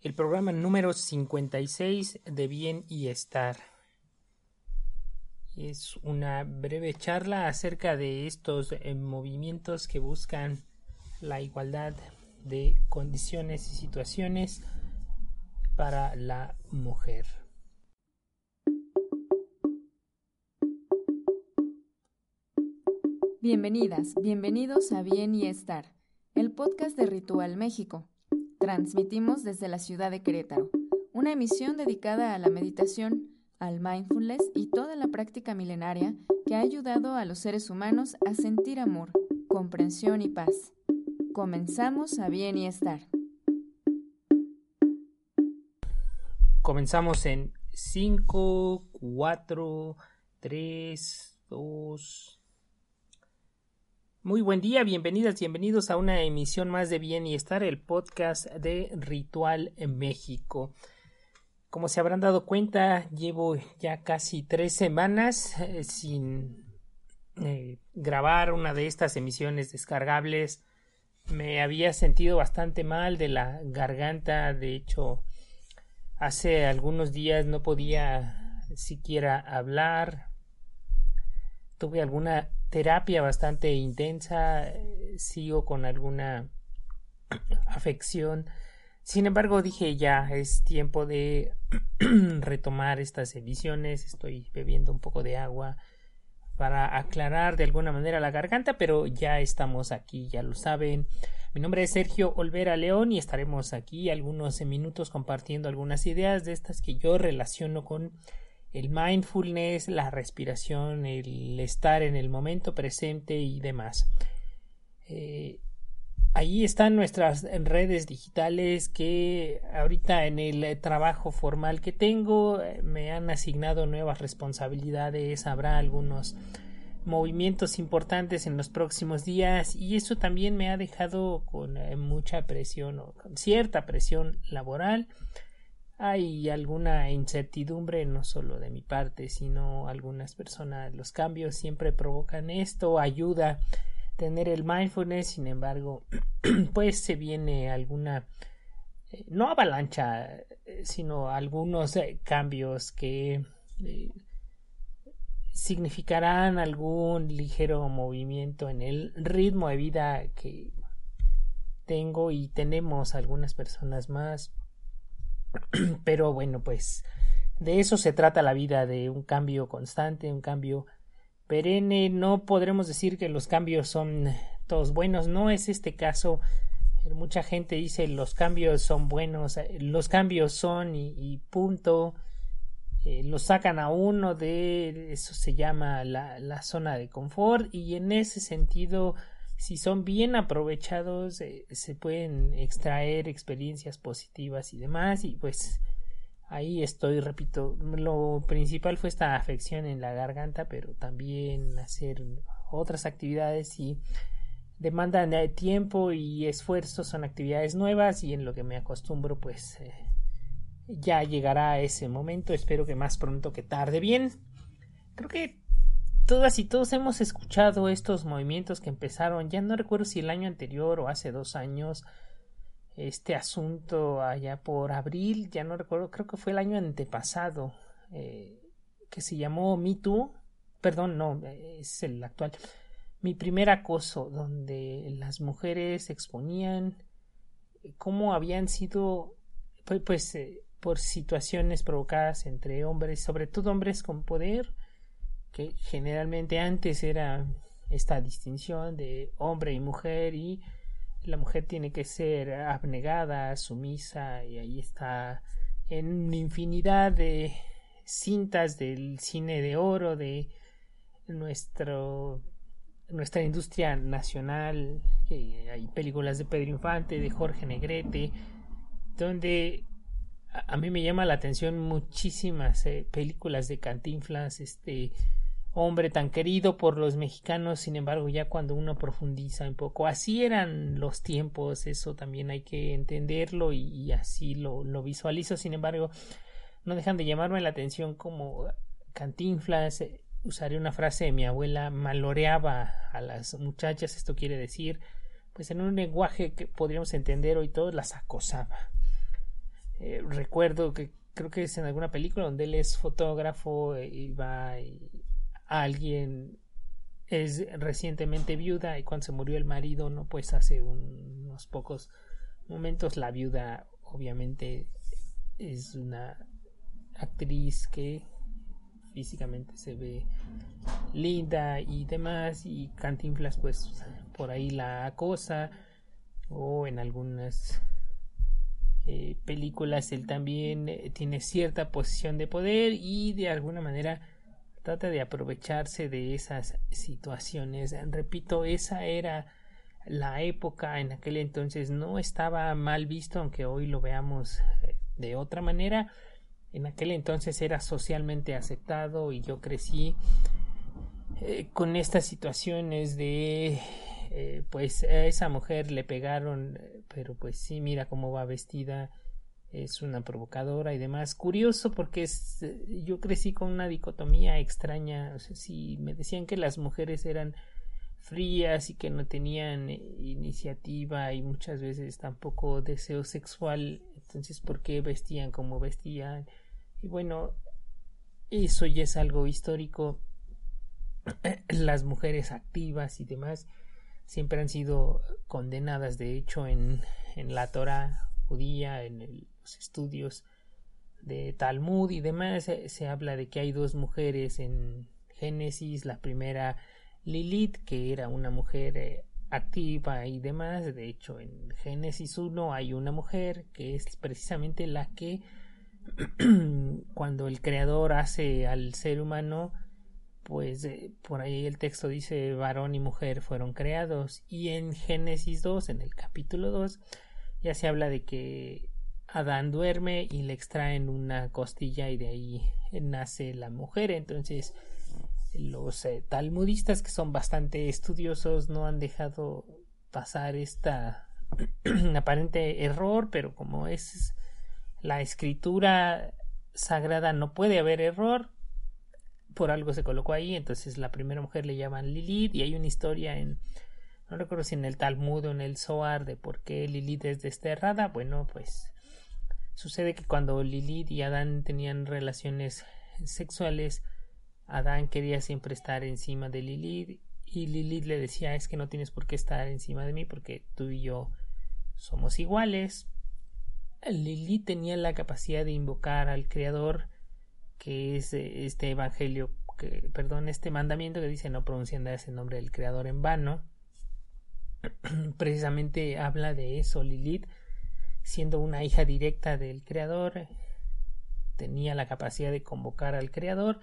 el programa número 56 de Bien y Estar. Es una breve charla acerca de estos eh, movimientos que buscan la igualdad de condiciones y situaciones para la mujer. Bienvenidas, bienvenidos a Bien y Estar, el podcast de Ritual México. Transmitimos desde la ciudad de Querétaro, una emisión dedicada a la meditación, al mindfulness y toda la práctica milenaria que ha ayudado a los seres humanos a sentir amor, comprensión y paz. Comenzamos a bien y estar. Comenzamos en 5, 4, 3, 2, muy buen día, bienvenidas, bienvenidos a una emisión más de Bien y Estar, el podcast de Ritual en México. Como se habrán dado cuenta, llevo ya casi tres semanas eh, sin eh, grabar una de estas emisiones descargables. Me había sentido bastante mal de la garganta, de hecho, hace algunos días no podía siquiera hablar. Tuve alguna terapia bastante intensa, sigo con alguna afección. Sin embargo, dije ya es tiempo de retomar estas emisiones. Estoy bebiendo un poco de agua para aclarar de alguna manera la garganta, pero ya estamos aquí, ya lo saben. Mi nombre es Sergio Olvera León y estaremos aquí algunos minutos compartiendo algunas ideas de estas que yo relaciono con el mindfulness, la respiración, el estar en el momento presente y demás. Eh, ahí están nuestras redes digitales que ahorita en el trabajo formal que tengo eh, me han asignado nuevas responsabilidades, habrá algunos movimientos importantes en los próximos días y eso también me ha dejado con eh, mucha presión o con cierta presión laboral hay alguna incertidumbre no solo de mi parte sino algunas personas los cambios siempre provocan esto ayuda tener el mindfulness sin embargo pues se viene alguna eh, no avalancha eh, sino algunos eh, cambios que significarán algún ligero movimiento en el ritmo de vida que tengo y tenemos algunas personas más Pero bueno, pues de eso se trata la vida, de un cambio constante, un cambio perenne. No podremos decir que los cambios son todos buenos, no es este caso. Mucha gente dice los cambios son buenos, eh, los cambios son y, punto. Eh, lo sacan a uno de eso se llama la, la zona de confort y en ese sentido si son bien aprovechados eh, se pueden extraer experiencias positivas y demás y pues ahí estoy repito lo principal fue esta afección en la garganta pero también hacer otras actividades y demandan tiempo y esfuerzo son actividades nuevas y en lo que me acostumbro pues eh, ya llegará ese momento espero que más pronto que tarde. Bien creo que todas y todos hemos escuchado estos movimientos que empezaron, ya no recuerdo si el año anterior o hace dos años, este asunto allá por abril, ya no recuerdo, creo que fue el año antepasado, eh, que se llamó Me Too, perdón, no, es el actual, mi primer acoso, donde las mujeres exponían cómo habían sido, pues, pues eh, por situaciones provocadas entre hombres, sobre todo hombres con poder, que generalmente antes era esta distinción de hombre y mujer y la mujer tiene que ser abnegada, sumisa y ahí está en infinidad de cintas del cine de oro de nuestro nuestra industria nacional hay películas de Pedro Infante de Jorge Negrete donde a, mí me llama la atención muchísimas eh, películas de Cantinflas este hombre tan querido por los mexicanos, sin embargo, ya cuando uno profundiza un poco, así eran los tiempos, eso también hay que entenderlo y, así lo, lo, visualizo, sin embargo, no dejan de llamarme la atención como cantinflas, eh, usaré una frase de mi abuela, maloreaba a las muchachas, esto quiere decir, pues en un lenguaje que podríamos entender hoy todos, las acosaba. recuerdo que creo que es en alguna película donde él es fotógrafo y va y alguien es recientemente viuda y cuando se murió el marido, no pues hace unos pocos momentos la viuda obviamente es una actriz que físicamente se ve linda y demás y Cantinflas pues por ahí la acosa o en algunas eh, películas él también eh, tiene cierta posición de poder y de alguna manera trata de aprovecharse de esas situaciones. Repito esa era la época en aquel entonces no estaba mal visto aunque hoy lo veamos eh, de otra manera. En aquel entonces era socialmente aceptado y yo crecí eh, con estas situaciones de eh, pues a esa mujer le pegaron pero pues sí mira cómo va vestida es una provocadora y demás. Curioso porque es, yo crecí con una dicotomía extraña o sea, si me decían que las mujeres eran frías y que no tenían iniciativa y muchas veces tampoco deseo sexual entonces por qué vestían como vestían y bueno eso ya es algo histórico. Las mujeres activas y demás siempre han sido condenadas de hecho en, en la Torah judía en estudios de Talmud y demás se, se habla de que hay dos mujeres en Génesis la primera Lilith que era una mujer eh, activa y demás. De hecho, en Génesis 1 hay una mujer que es precisamente la que cuando el creador hace al ser humano, pues eh, por ahí el texto dice varón y mujer fueron creados. Y en Génesis 2, en el capítulo 2, ya se habla de que Adán duerme y le extraen una costilla y de ahí nace la mujer. Entonces, los eh, talmudistas que son bastante estudiosos no han dejado pasar esta aparente error, pero como es la escritura sagrada no puede haber error, por algo se colocó ahí, entonces la primera mujer le llaman Lilith y hay una historia en no recuerdo si en el Talmud o en el Zohar de por qué Lilith es desterrada, bueno, pues sucede que cuando Lilith y Adán tenían relaciones sexuales Adán quería siempre estar encima de Lilith y Lilith le decía es que no tienes por qué estar encima de mí porque tú y yo somos iguales. Lilith tenía la capacidad de invocar al Creador que es eh, este evangelio que, perdón, este mandamiento que dice no pronuncian ese nombre del Creador en vano. Precisamente habla de eso Lilith siendo una hija directa del Creador tenía la capacidad de convocar al Creador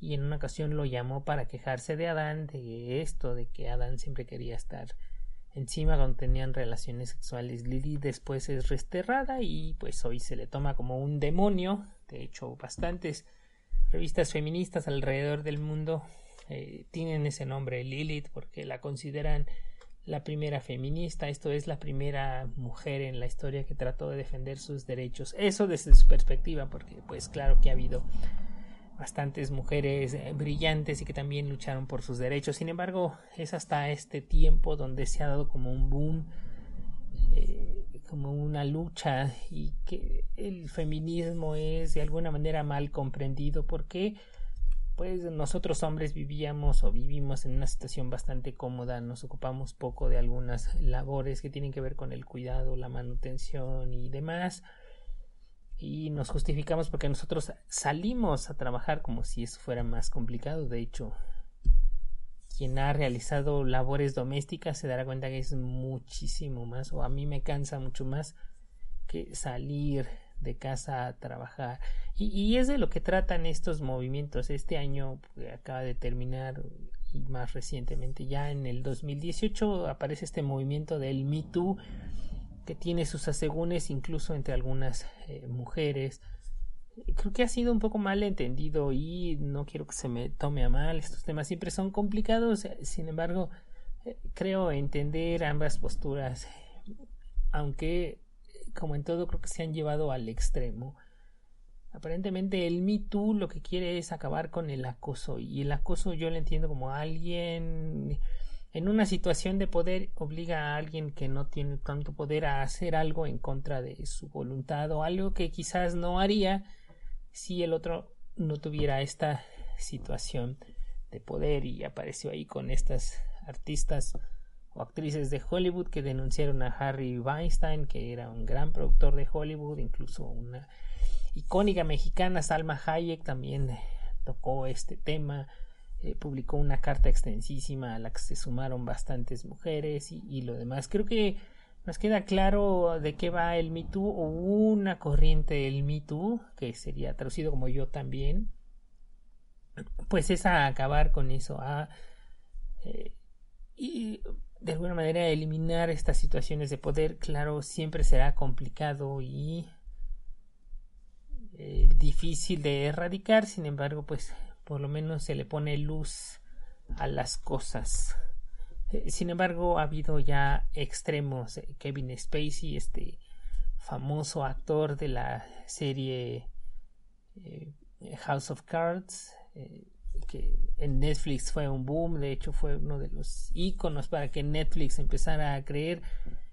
y en una ocasión lo llamó para quejarse de Adán de esto, de que Adán siempre quería estar encima cuando tenían relaciones sexuales. Lili después es resterrada y pues hoy se le toma como un demonio. De hecho, bastantes revistas feministas alrededor del mundo eh, tienen ese nombre Lilith porque la consideran la primera feminista, esto es la primera mujer en la historia que trató de defender sus derechos. Eso desde su perspectiva, porque pues claro que ha habido bastantes mujeres eh, brillantes y que también lucharon por sus derechos. Sin embargo, es hasta este tiempo donde se ha dado como un boom, eh, como una lucha y que el feminismo es de alguna manera mal comprendido porque pues nosotros hombres vivíamos o vivimos en una situación bastante cómoda, nos ocupamos poco de algunas labores que tienen que ver con el cuidado, la manutención y demás y nos justificamos porque nosotros salimos a trabajar como si eso fuera más complicado. De hecho, quien ha realizado labores domésticas se dará cuenta que es muchísimo más, o a mí me cansa mucho más que salir de casa a trabajar. Y, es de lo que tratan estos movimientos. Este año pues, acaba de terminar y más recientemente, ya en el 2018, aparece este movimiento del Me Too que tiene sus asegúnes incluso entre algunas eh, mujeres. Creo que ha sido un poco mal entendido y no quiero que se me tome a mal. Estos temas siempre son complicados. Eh, sin embargo, eh, creo entender ambas posturas, aunque como en todo creo que se han llevado al extremo. Aparentemente el Me Too lo que quiere es acabar con el acoso y el acoso yo lo entiendo como alguien en una situación de poder obliga a alguien que no tiene tanto poder a hacer algo en contra de su voluntad o algo que quizás no haría si el otro no tuviera esta situación de poder y apareció ahí con estas artistas actrices de Hollywood que denunciaron a Harry Weinstein que era un gran productor de Hollywood incluso una icónica mexicana Salma Hayek también tocó este tema eh, publicó una carta extensísima a la que se sumaron bastantes mujeres y, lo demás. Creo que nos queda claro de qué va el Me Too o una corriente del Me Too, que sería traducido como yo también, pues es a acabar con eso, a eh, y de alguna manera eliminar estas situaciones de poder, claro, siempre será complicado y eh, difícil de erradicar, sin embargo, pues por lo menos se le pone luz a las cosas. Eh, sin embargo, ha habido ya extremos. Eh, Kevin Spacey, este famoso actor de la serie House of Cards, que en Netflix fue un boom, de hecho fue uno de los iconos para que Netflix empezara a creer,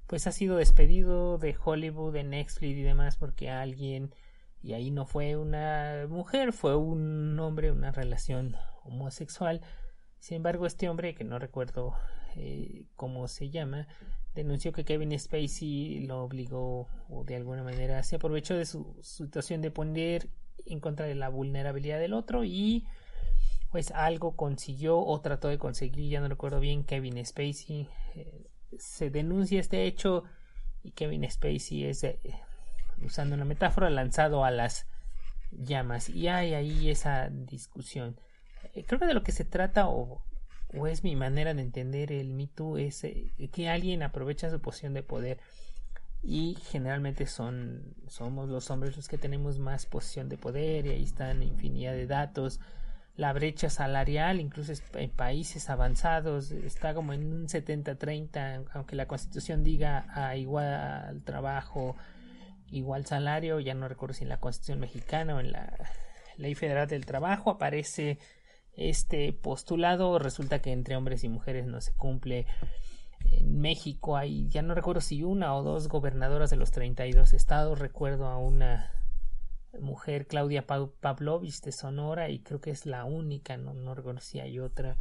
pues ha sido despedido de Hollywood, de Netflix y demás porque alguien y ahí no fue una mujer, fue un hombre, una relación homosexual. Sin embargo, este hombre, que no recuerdo eh, cómo se llama, denunció que Kevin Spacey lo obligó o de alguna manera se aprovechó de su situación de poner en contra de la vulnerabilidad del otro y pues algo consiguió o trató de conseguir, ya no recuerdo bien, Kevin Spacey. Eh, se denuncia este hecho y Kevin Spacey es usando una metáfora, lanzado a las llamas. Y hay ahí esa discusión. Eh, creo que de lo que se trata, o, o es mi manera de entender el Me es eh, que alguien aprovecha su posición de poder. Y generalmente son, somos los hombres los que tenemos más posición de poder, y ahí están infinidad de datos. La brecha salarial, incluso en países avanzados, está como en un 70-30, aunque la constitución diga a igual trabajo, igual salario, ya no recuerdo si en la Constitución mexicana o en la Ley Federal del Trabajo aparece este postulado, resulta que entre hombres y mujeres no se cumple. En México hay, ya no recuerdo si una o dos gobernadoras de los 32 estados, recuerdo a una mujer, Claudia Pavlovich de Sonora, y creo que es la única, no, no si hay otra.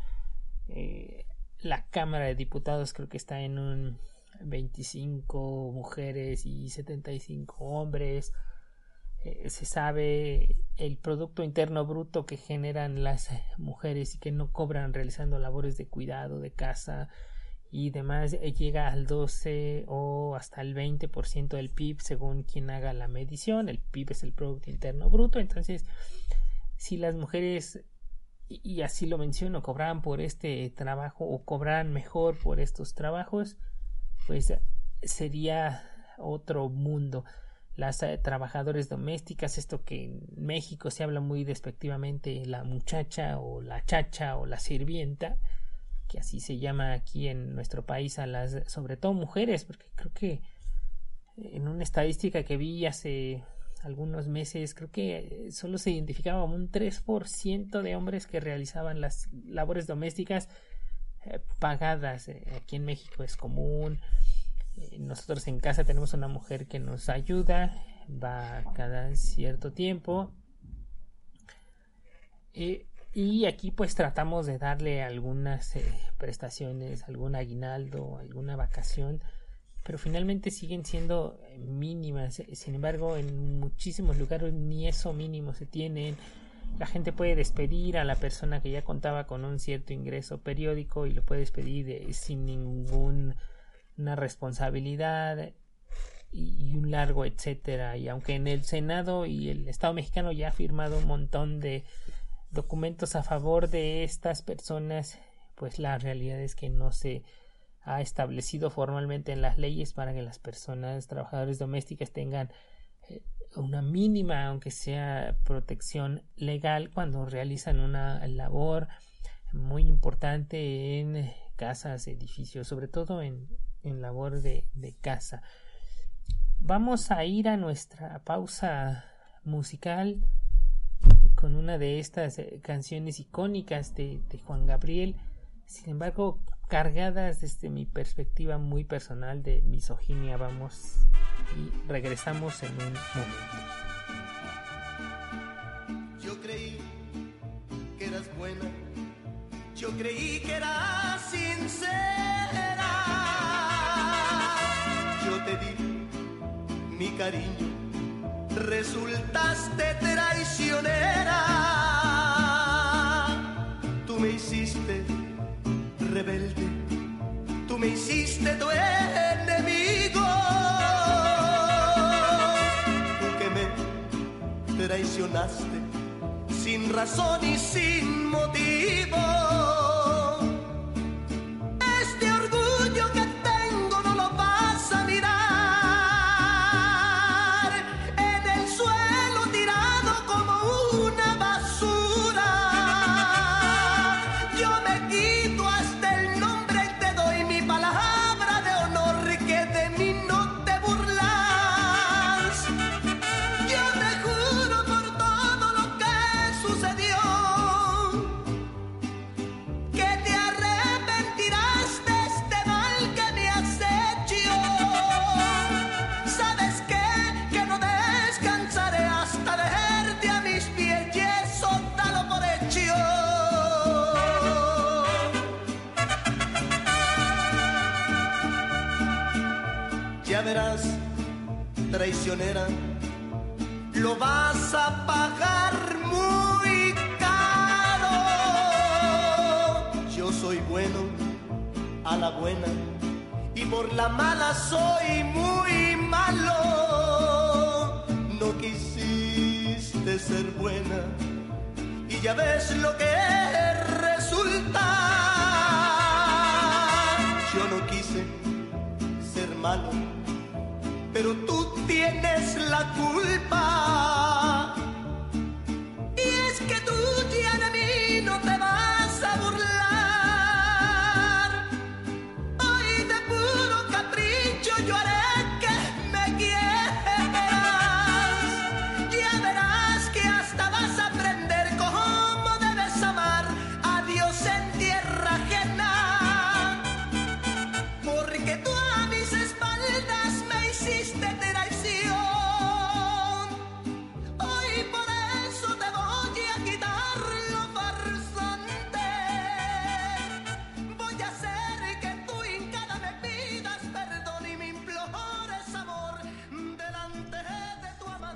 Eh, la Cámara de Diputados creo que está en un 25 mujeres y 75 hombres. Eh, se sabe el Producto Interno Bruto que generan las mujeres y que no cobran realizando labores de cuidado de casa y demás eh, llega al 12 o hasta el 20% del PIB según quien haga la medición. El PIB es el Producto Interno Bruto. Entonces, si las mujeres y así lo menciono, cobran por este trabajo o cobran mejor por estos trabajos, pues sería otro mundo. Las eh, trabajadoras domésticas, esto que en México se habla muy despectivamente, la muchacha o la chacha o la sirvienta, que así se llama aquí en nuestro país a las, sobre todo mujeres, porque creo que en una estadística que vi hace algunos meses, creo que solo se identificaba un 3% de hombres que realizaban las labores domésticas eh, pagadas. Eh, aquí en México es común. Eh, nosotros en casa tenemos una mujer que nos ayuda, va cada cierto tiempo. y aquí pues tratamos de darle algunas prestaciones, algún aguinaldo, alguna vacación, pero finalmente siguen siendo mínimas. Sin embargo, en muchísimos lugares ni eso mínimo se tienen la gente puede despedir a la persona que ya contaba con un cierto ingreso periódico y lo puede despedir eh, sin ninguna responsabilidad y, un largo etcétera y aunque en el Senado y el Estado mexicano ya ha firmado un montón de documentos a favor de estas personas pues la realidad es que no se ha establecido formalmente en las leyes para que las personas trabajadoras domésticas tengan eh, una mínima, aunque sea protección legal, cuando realizan una labor muy importante en casas, edificios, sobre todo en, en labor de, de casa. Vamos a ir a nuestra pausa musical con una de estas eh, canciones icónicas de, de Juan Gabriel sin embargo, cargadas desde mi perspectiva muy personal de misoginia. Vamos y regresamos en un momento. Yo creí que eras buena, yo creí que eras sincera. Yo te di mi cariño, resultaste traicionera. Tú me hiciste rebelde, tú me hiciste tu enemigo. Tú que me traicionaste sin razón y sin motivo. Pero tú tienes la culpa.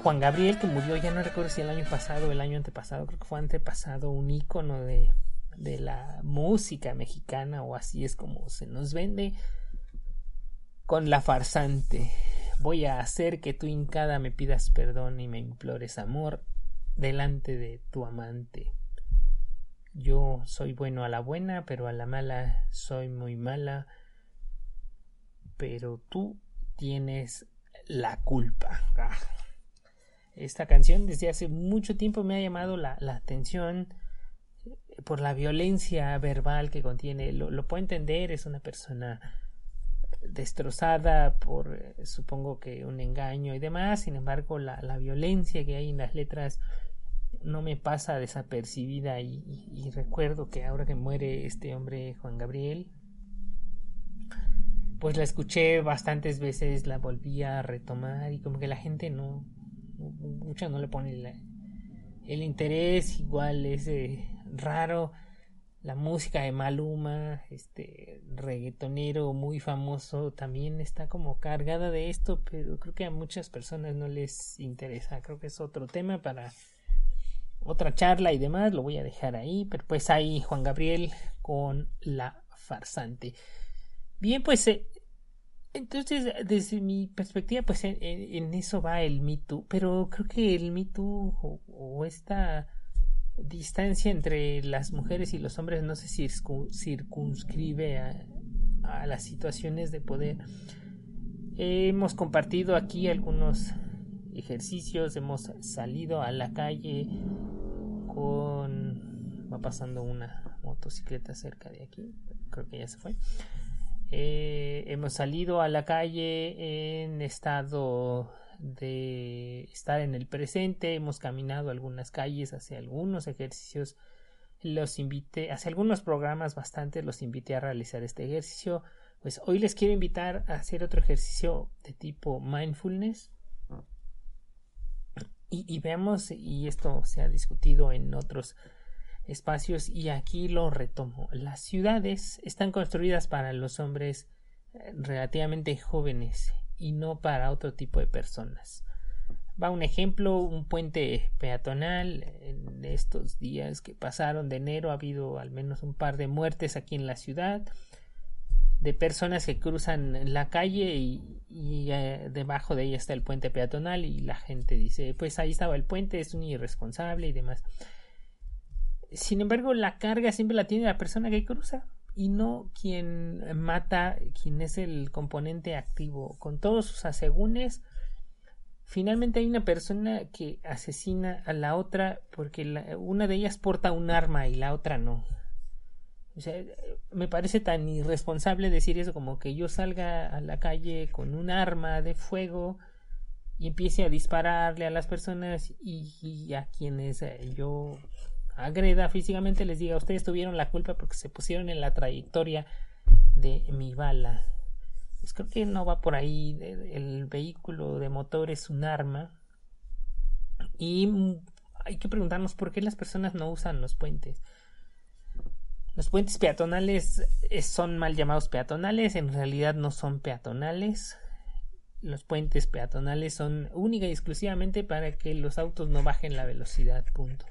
Juan Gabriel, que murió, ya no recuerdo si el año pasado o el año antepasado, creo que fue antepasado, un ícono de, de la música mexicana, o así es como se nos vende, con la farsante. Voy a hacer que tú hincada me pidas perdón y me implores amor delante de tu amante. Yo soy bueno a la buena, pero a la mala soy muy mala. Pero tú tienes la culpa. Esta canción desde hace mucho tiempo me ha llamado la, la atención por la violencia verbal que contiene. Lo, lo, puedo entender, es una persona destrozada por, eh, supongo que un engaño y demás. Sin embargo, la, la, violencia que hay en las letras no me pasa desapercibida. Y, y, y recuerdo que ahora que muere este hombre, Juan Gabriel, pues la escuché bastantes veces, la volví a retomar y como que la gente no, mucho no le pone la, el interés, igual es eh, raro. La música de Maluma, este reggaetonero muy famoso, también está como cargada de esto, pero creo que a muchas personas no les interesa. Creo que es otro tema para otra charla y demás, lo voy a dejar ahí, pero pues ahí Juan Gabriel con la farsante. Bien, pues eh, entonces desde mi perspectiva, pues en, eso va el Me Too, pero creo que el Me Too o, esta distancia entre las mujeres y los hombres no se circunscribe a las situaciones de poder. Hemos compartido aquí algunos ejercicios, hemos salido a la calle con... va pasando una motocicleta cerca de aquí, creo que ya se fue. Eh, hemos salido a la calle en estado de estar en el presente, hemos caminado algunas calles, hacia algunos ejercicios los invité, hace algunos programas bastante los invité a realizar este ejercicio. Pues hoy les quiero invitar a hacer otro ejercicio de tipo mindfulness. Y, y veamos, y esto se ha discutido en otros espacios y aquí lo retomo. Las ciudades están construidas para los hombres eh, relativamente jóvenes y no para otro tipo de personas. Va un ejemplo, un puente peatonal. En estos días que pasaron de enero ha habido al menos un par de muertes aquí en la ciudad de personas que cruzan la calle y, eh, debajo de ella está el puente peatonal y la gente dice pues ahí estaba el puente, es un irresponsable y demás. Sin embargo, la carga siempre la tiene la persona que cruza y no quien mata, quien es el componente activo. Con todos sus asegúnes, finalmente hay una persona que asesina a la otra porque una de ellas porta un arma y la otra no. O sea, me parece tan irresponsable decir eso como que yo salga a la calle con un arma de fuego y empiece a dispararle a las personas y, y a quienes yo agreda físicamente les diga ustedes tuvieron la culpa porque se pusieron en la trayectoria de mi bala. Pues creo que no va por ahí. El vehículo de motor es un arma. Y hay que preguntarnos por qué las personas no usan los puentes. Los puentes peatonales son mal llamados peatonales, en realidad no son peatonales. Los puentes peatonales son única y exclusivamente para que los autos no bajen la velocidad, punto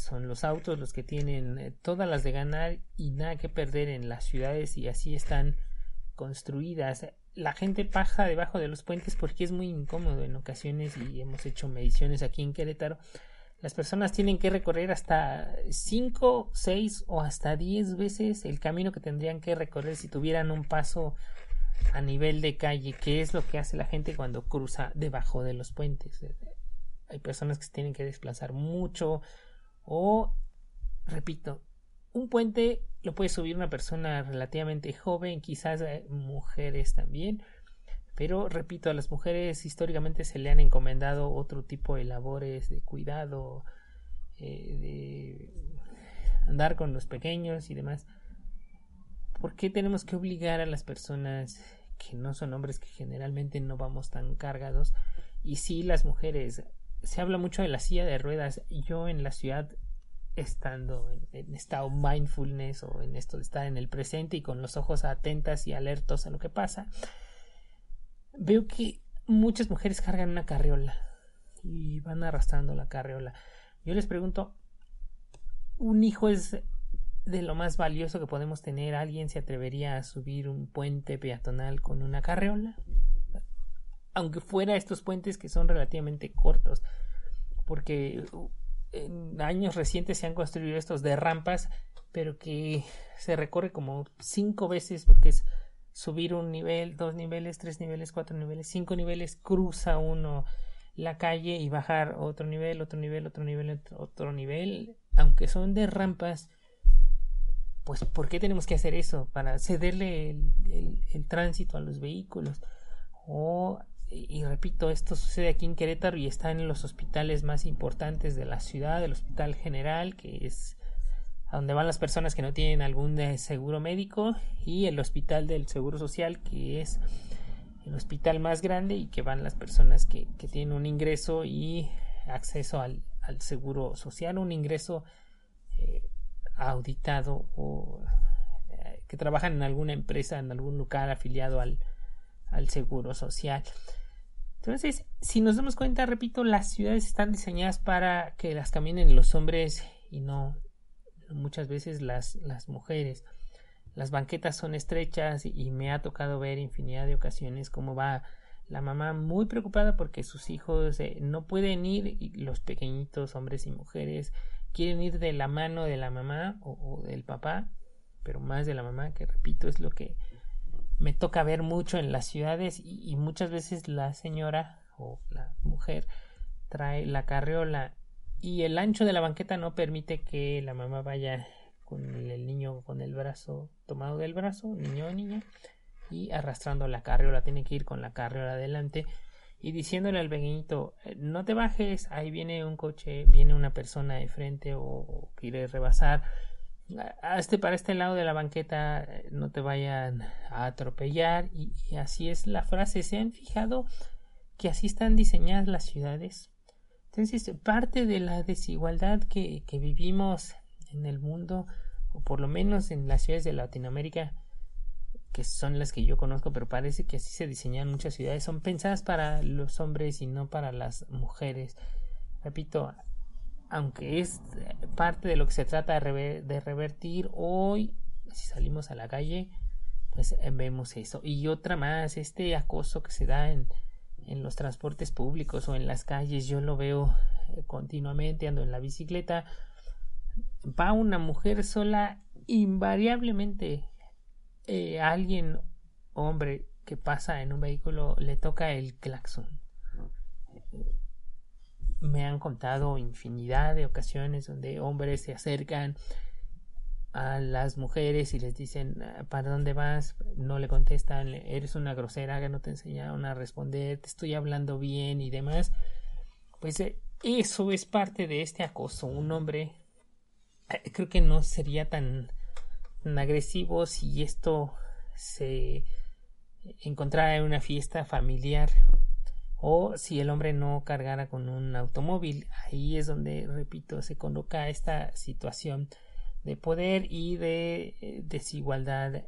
son los autos los que tienen eh, todas las de ganar y nada que perder en las ciudades y así están construidas. La gente paja debajo de los puentes porque es muy incómodo en ocasiones y hemos hecho mediciones aquí en Querétaro. Las personas tienen que recorrer hasta 5, 6 o hasta 10 veces el camino que tendrían que recorrer si tuvieran un paso a nivel de calle, que es lo que hace la gente cuando cruza debajo de los puentes. Hay personas que se tienen que desplazar mucho, o, repito, un puente lo puede subir una persona relativamente joven, quizás eh, mujeres también, pero repito, a las mujeres históricamente se le han encomendado otro tipo de labores de cuidado, eh, de andar con los pequeños y demás. ¿Por qué tenemos que obligar a las personas que no son hombres que generalmente no vamos tan cargados? Y sí, las mujeres se habla mucho de la silla de ruedas. Yo en la ciudad, estando en, estado mindfulness o en esto de estar en el presente y con los ojos atentas y alertos a lo que pasa, veo que muchas mujeres cargan una carriola y van arrastrando la carriola. Yo les pregunto, ¿un hijo es de lo más valioso que podemos tener? ¿Alguien se atrevería a subir un puente peatonal con una carriola? Aunque fuera estos puentes que son relativamente cortos, porque en años recientes se han construido estos de rampas, pero que se recorre como cinco veces porque es subir un nivel, dos niveles, tres niveles, cuatro niveles, cinco niveles, cruza uno la calle y bajar otro nivel, otro nivel, otro nivel, otro nivel, aunque son de rampas, pues ¿por qué tenemos que hacer eso? Para cederle el, el tránsito a los vehículos o y repito, esto sucede aquí en Querétaro y está en los hospitales más importantes de la ciudad, el Hospital General, que es a donde van las personas que no tienen algún eh, seguro médico, y el Hospital del Seguro Social, que es el hospital más grande y que van las personas que, tienen un ingreso y acceso al, seguro social, un ingreso eh, auditado o eh, que trabajan en alguna empresa, en algún lugar afiliado al seguro social. Entonces, si nos damos cuenta, repito, las ciudades están diseñadas para que las caminen los hombres y no muchas veces las, las mujeres. Las banquetas son estrechas y me ha tocado ver infinidad de ocasiones cómo va la mamá muy preocupada porque sus hijos eh, no pueden ir y los pequeñitos hombres y mujeres quieren ir de la mano de la mamá o del papá, pero más de la mamá, que repito es lo que me toca ver mucho en las ciudades y, muchas veces la señora o la mujer trae la carriola y el ancho de la banqueta no permite que la mamá vaya con el niño con el brazo tomado del brazo, niño o niña, y arrastrando la carriola, tiene que ir con la carriola adelante y diciéndole al pequeñito eh, no te bajes, ahí viene un coche, viene una persona de frente o, quiere rebasar, hazte para este lado de la banqueta, eh, no te vayan a atropellar y, así es la frase, ¿se han fijado que así están diseñadas las ciudades? Entonces, parte de la desigualdad que, que vivimos en el mundo, o por lo menos en las ciudades de Latinoamérica, que son las que yo conozco, pero parece que así se diseñan muchas ciudades, son pensadas para los hombres y no para las mujeres. Repito, aunque es parte de lo que se trata de, revertir, hoy, si salimos a la calle, pues eh, vemos eso. Y otra más, este acoso que se da en, en los transportes públicos o en las calles, yo lo veo eh, continuamente, ando en la bicicleta, va una mujer sola, invariablemente eh, alguien, hombre, que pasa en un vehículo le toca el claxon. Me han contado infinidad de ocasiones donde hombres se acercan a las mujeres y les dicen ah, ¿para dónde vas? No le contestan, eres una grosera no te enseñaron a responder, te estoy hablando bien y demás. Pues eh, eso es parte de este acoso. Un hombre eh, creo que no sería tan agresivo si esto se encontrara en una fiesta familiar o si el hombre no cargara con un automóvil. Ahí es donde, repito, se coloca esta situación de poder y de eh, desigualdad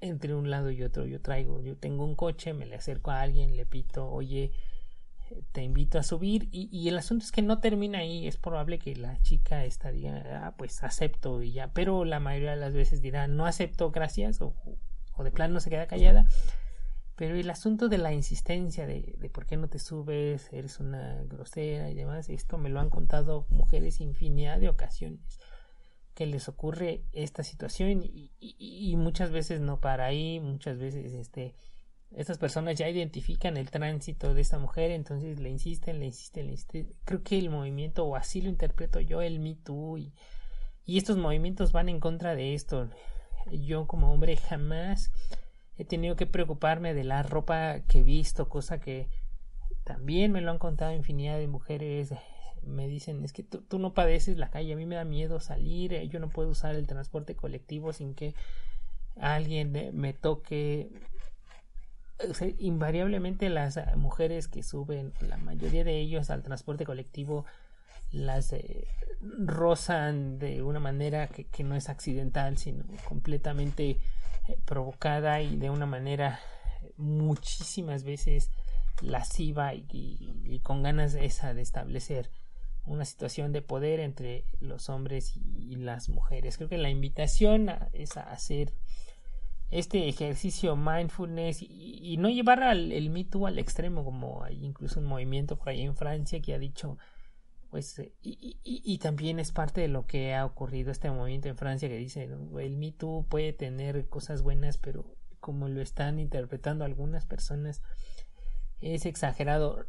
entre un lado y otro. Yo traigo, yo tengo un coche, me le acerco a alguien, le pito, oye, te invito a subir y, el asunto es que no termina ahí es probable que la chica esta diga ah, pues acepto y ya pero la mayoría de las veces dirá no acepto gracias o, o de plano se queda callada pero el asunto de la insistencia de, de, por qué no te subes eres una grosera y demás esto me lo han contado mujeres infinidad de ocasiones que les ocurre esta situación y, y, y muchas veces no para ahí muchas veces este estas personas ya identifican el tránsito de esta mujer, entonces le insisten, le insisten, le insisten. Creo que el movimiento, o así lo interpreto yo, el Me Too, y, y estos movimientos van en contra de esto. Yo como hombre jamás he tenido que preocuparme de la ropa que he visto, cosa que también me lo han contado infinidad de mujeres. Me dicen, es que tú, no padeces la calle, a mí me da miedo salir, eh, yo no puedo usar el transporte colectivo sin que alguien me toque invariablemente las eh, mujeres que suben, la mayoría de ellos al transporte colectivo, las eh, rozan de una manera que, no es accidental, sino completamente eh, provocada y de una manera muchísimas veces lasciva y, con ganas esa de establecer una situación de poder entre los hombres y, las mujeres. Creo que la invitación es a hacer este ejercicio mindfulness y, no llevar al, el Me al extremo, como hay incluso un movimiento por ahí en Francia que ha dicho, pues, eh, y, y, también es parte de lo que ha ocurrido este movimiento en Francia que dice, el Me puede tener cosas buenas, pero como lo están interpretando algunas personas, es exagerado.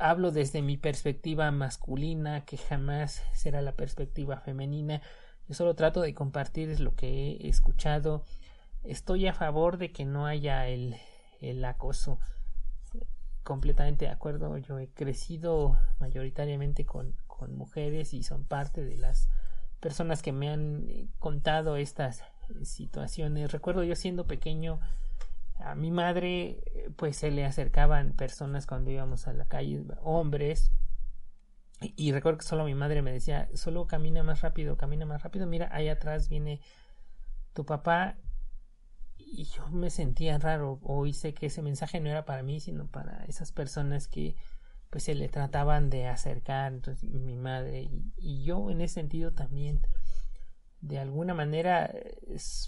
Hablo desde mi perspectiva masculina, que jamás será la perspectiva femenina. Yo solo trato de compartir lo que he escuchado, estoy a favor de que no haya el, el acoso completamente de acuerdo. Yo he crecido mayoritariamente con, con mujeres y son parte de las personas que me han contado estas situaciones. Recuerdo yo siendo pequeño a mi madre pues se le acercaban personas cuando íbamos a la calle hombres. Y, y recuerdo que solo mi madre me decía solo camina más rápido camina más rápido. Mira ahí atrás viene tu papá y yo me sentía raro. O hice que ese mensaje no era para mí sino para esas personas que pues se le trataban de acercar entonces mi madre y, yo en ese sentido también de alguna manera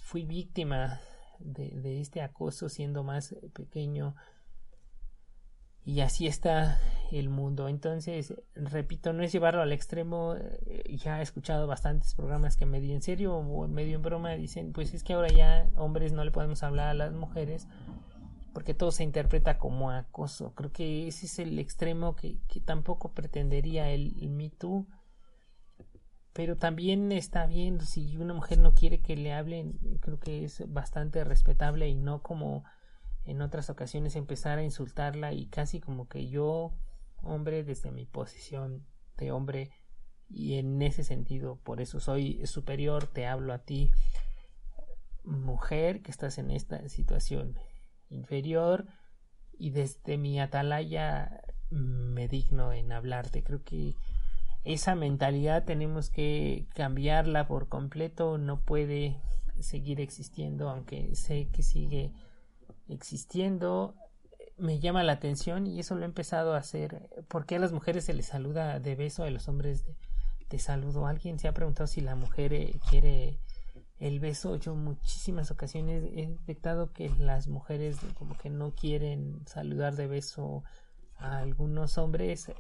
fui víctima de este acoso siendo más pequeño y así está el mundo. Entonces, repito, no es llevarlo al extremo. Eh, ya he escuchado bastantes programas que medio en serio o medio en broma dicen, pues es que ahora ya hombres no le podemos hablar a las mujeres porque todo se interpreta como acoso. Creo que ese es el extremo que, que tampoco pretendería el, el Me Too. Pero también está bien, si una mujer no quiere que le hablen, creo que es bastante respetable y no como en otras ocasiones empezar a insultarla y casi como que yo, hombre, desde mi posición de hombre, y en ese sentido, por eso soy superior, te hablo a ti, mujer que estás en esta situación inferior y desde mi atalaya me digno en hablarte. Creo que esa mentalidad tenemos que cambiarla por completo, no puede seguir existiendo, aunque sé que sigue existiendo. Me llama la atención y eso lo he empezado a hacer. ¿Por qué a las mujeres se les saluda de beso, a los hombres de, saludo? ¿Alguien se ha preguntado si la mujer eh, quiere el beso? Yo muchísimas ocasiones he detectado que las mujeres como que no quieren saludar de beso a algunos hombres.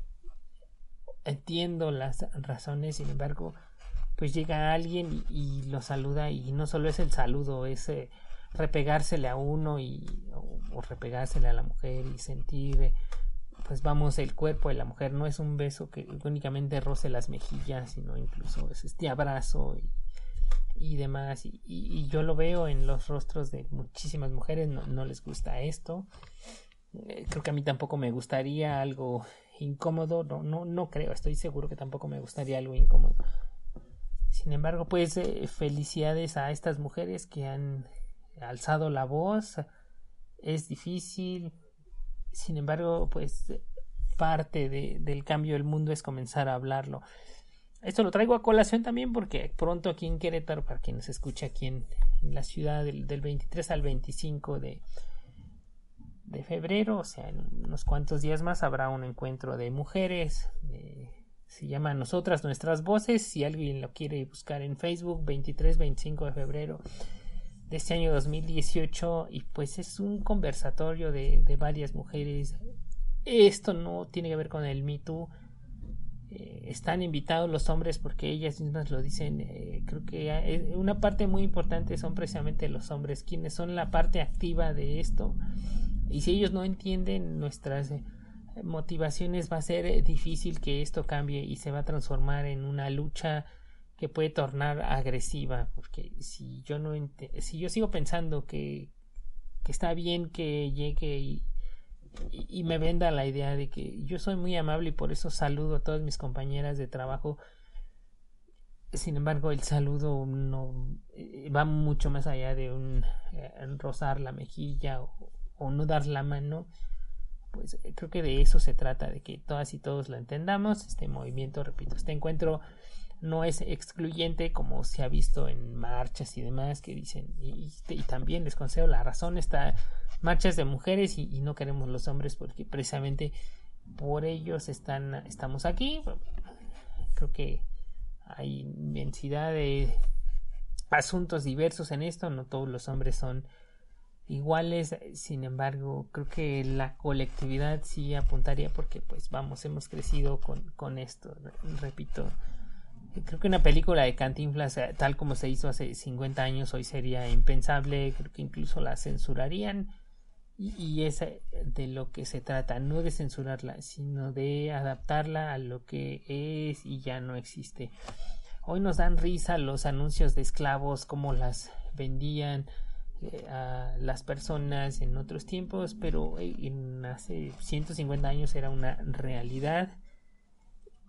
Entiendo las razones, sin embargo, pues llega alguien y, lo saluda y no solo es el saludo, es eh, repegársele a uno y o, repegársele a la mujer y sentir pues vamos el cuerpo de la mujer no es un beso que únicamente roce las mejillas sino incluso es este abrazo y, y demás. Y, yo lo veo en los rostros de muchísimas mujeres no, no les gusta esto. Eh, creo que a mí tampoco me gustaría algo incómodo no no no creo estoy seguro que tampoco me gustaría algo incómodo. Sin embargo pues eh, felicidades a estas mujeres que han alzado la voz es difícil. Sin embargo pues parte de, del cambio del mundo es comenzar a hablarlo. Esto lo traigo a colación también porque pronto aquí en Querétaro para quien nos escucha aquí en, la ciudad del, del, 23 al 25 de, de febrero o sea en unos cuantos días más habrá un encuentro de mujeres se llama Nosotras Nuestras Voces si alguien lo quiere buscar en Facebook 23 25 de febrero de este año 2018 y pues es un conversatorio de, de varias mujeres. Esto no tiene que ver con el Me Too. Eh, están invitados los hombres porque ellas mismas lo dicen. Eh, creo que eh, una parte muy importante son precisamente los hombres, quienes son la parte activa de esto. Y si ellos no entienden nuestras motivaciones, va a ser difícil que esto cambie y se va a transformar en una lucha que puede tornar agresiva porque si yo no si yo sigo pensando que, que está bien que llegue y, y, me venda la idea de que yo soy muy amable y por eso saludo a todas mis compañeras de trabajo sin embargo el saludo no eh, va mucho más allá de un eh, rozar la mejilla o, o no dar la mano pues eh, creo que de eso se trata de que todas y todos lo entendamos este movimiento repito este encuentro no es excluyente como se ha visto en marchas y demás que dicen y, también les concedo la razón está marchas de mujeres y, no queremos los hombres porque precisamente por ellos están estamos aquí. Creo que hay inmensidad de asuntos diversos en esto no todos los hombres son iguales sin embargo creo que la colectividad sí apuntaría porque pues vamos hemos crecido con, con esto repito creo que una película de Cantinflas eh, tal como se hizo hace 50 años hoy sería impensable, creo que incluso la censurarían y, es eh, de lo que se trata, no de censurarla, sino de adaptarla a lo que es y ya no existe. Hoy nos dan risa los anuncios de esclavos, cómo las vendían eh, a las personas en otros tiempos, pero en hace 150 años era una realidad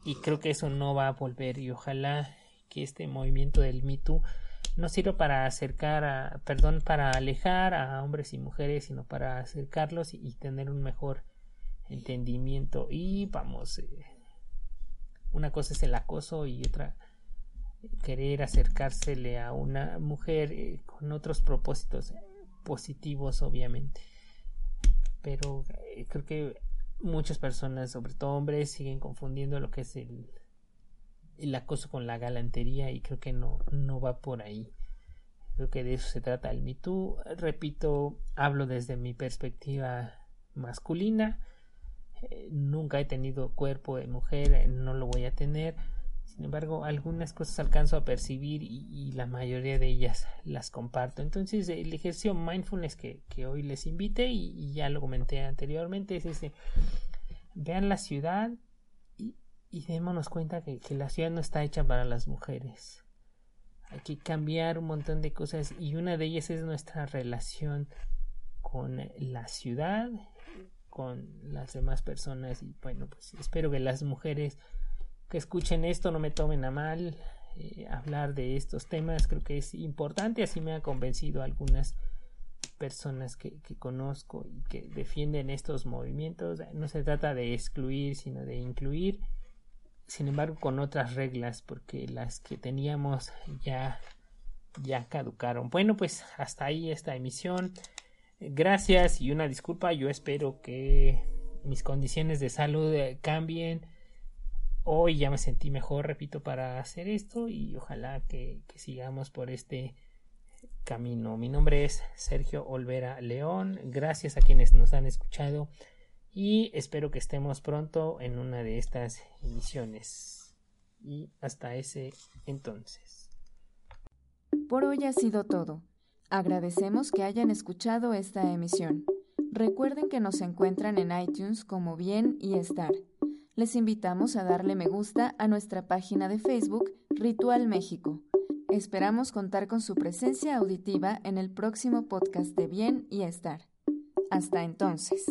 y creo que eso no va a volver y ojalá que este movimiento del Me Too no sirva para acercar a, perdón, para alejar a hombres y mujeres, sino para acercarlos y, tener un mejor entendimiento. Y vamos, eh, una cosa es el acoso y otra querer acercársele a una mujer eh, con otros propósitos positivos, obviamente. Pero eh, creo que muchas personas, sobre todo hombres, siguen confundiendo lo que es el, el acoso con la galantería y creo que no, no va por ahí. Creo que de eso se trata el Me Repito, hablo desde mi perspectiva masculina. Eh, nunca he tenido cuerpo de mujer, no lo voy a tener sin embargo, algunas cosas alcanzo a percibir y, la mayoría de ellas las comparto. Entonces, el ejercicio mindfulness que, que hoy les invite y, ya lo comenté anteriormente es ese. Vean la ciudad y, démonos cuenta que, que la ciudad no está hecha para las mujeres. Hay que cambiar un montón de cosas y una de ellas es nuestra relación con la ciudad, con las demás personas y bueno, pues espero que las mujeres que escuchen esto no me tomen a mal. Eh, hablar de estos temas creo que es importante, así me ha convencido algunas personas que, que, conozco y que defienden estos movimientos. No se trata de excluir, sino de incluir, sin embargo con otras reglas, porque las que teníamos ya, ya caducaron. Bueno, pues hasta ahí esta emisión. Gracias y una disculpa. Yo espero que mis condiciones de salud eh, cambien. Hoy ya me sentí mejor, repito, para hacer esto y ojalá que, que sigamos por este camino. Mi nombre es Sergio Olvera León. Gracias a quienes nos han escuchado y espero que estemos pronto en una de estas emisiones. Y hasta ese entonces. Por hoy ha sido todo. Agradecemos que hayan escuchado esta emisión. Recuerden que nos encuentran en iTunes como Bien y Estar. Les invitamos a darle me gusta a nuestra página de Facebook Ritual México. Esperamos contar con su presencia auditiva en el próximo podcast de Bien y Estar. Hasta entonces.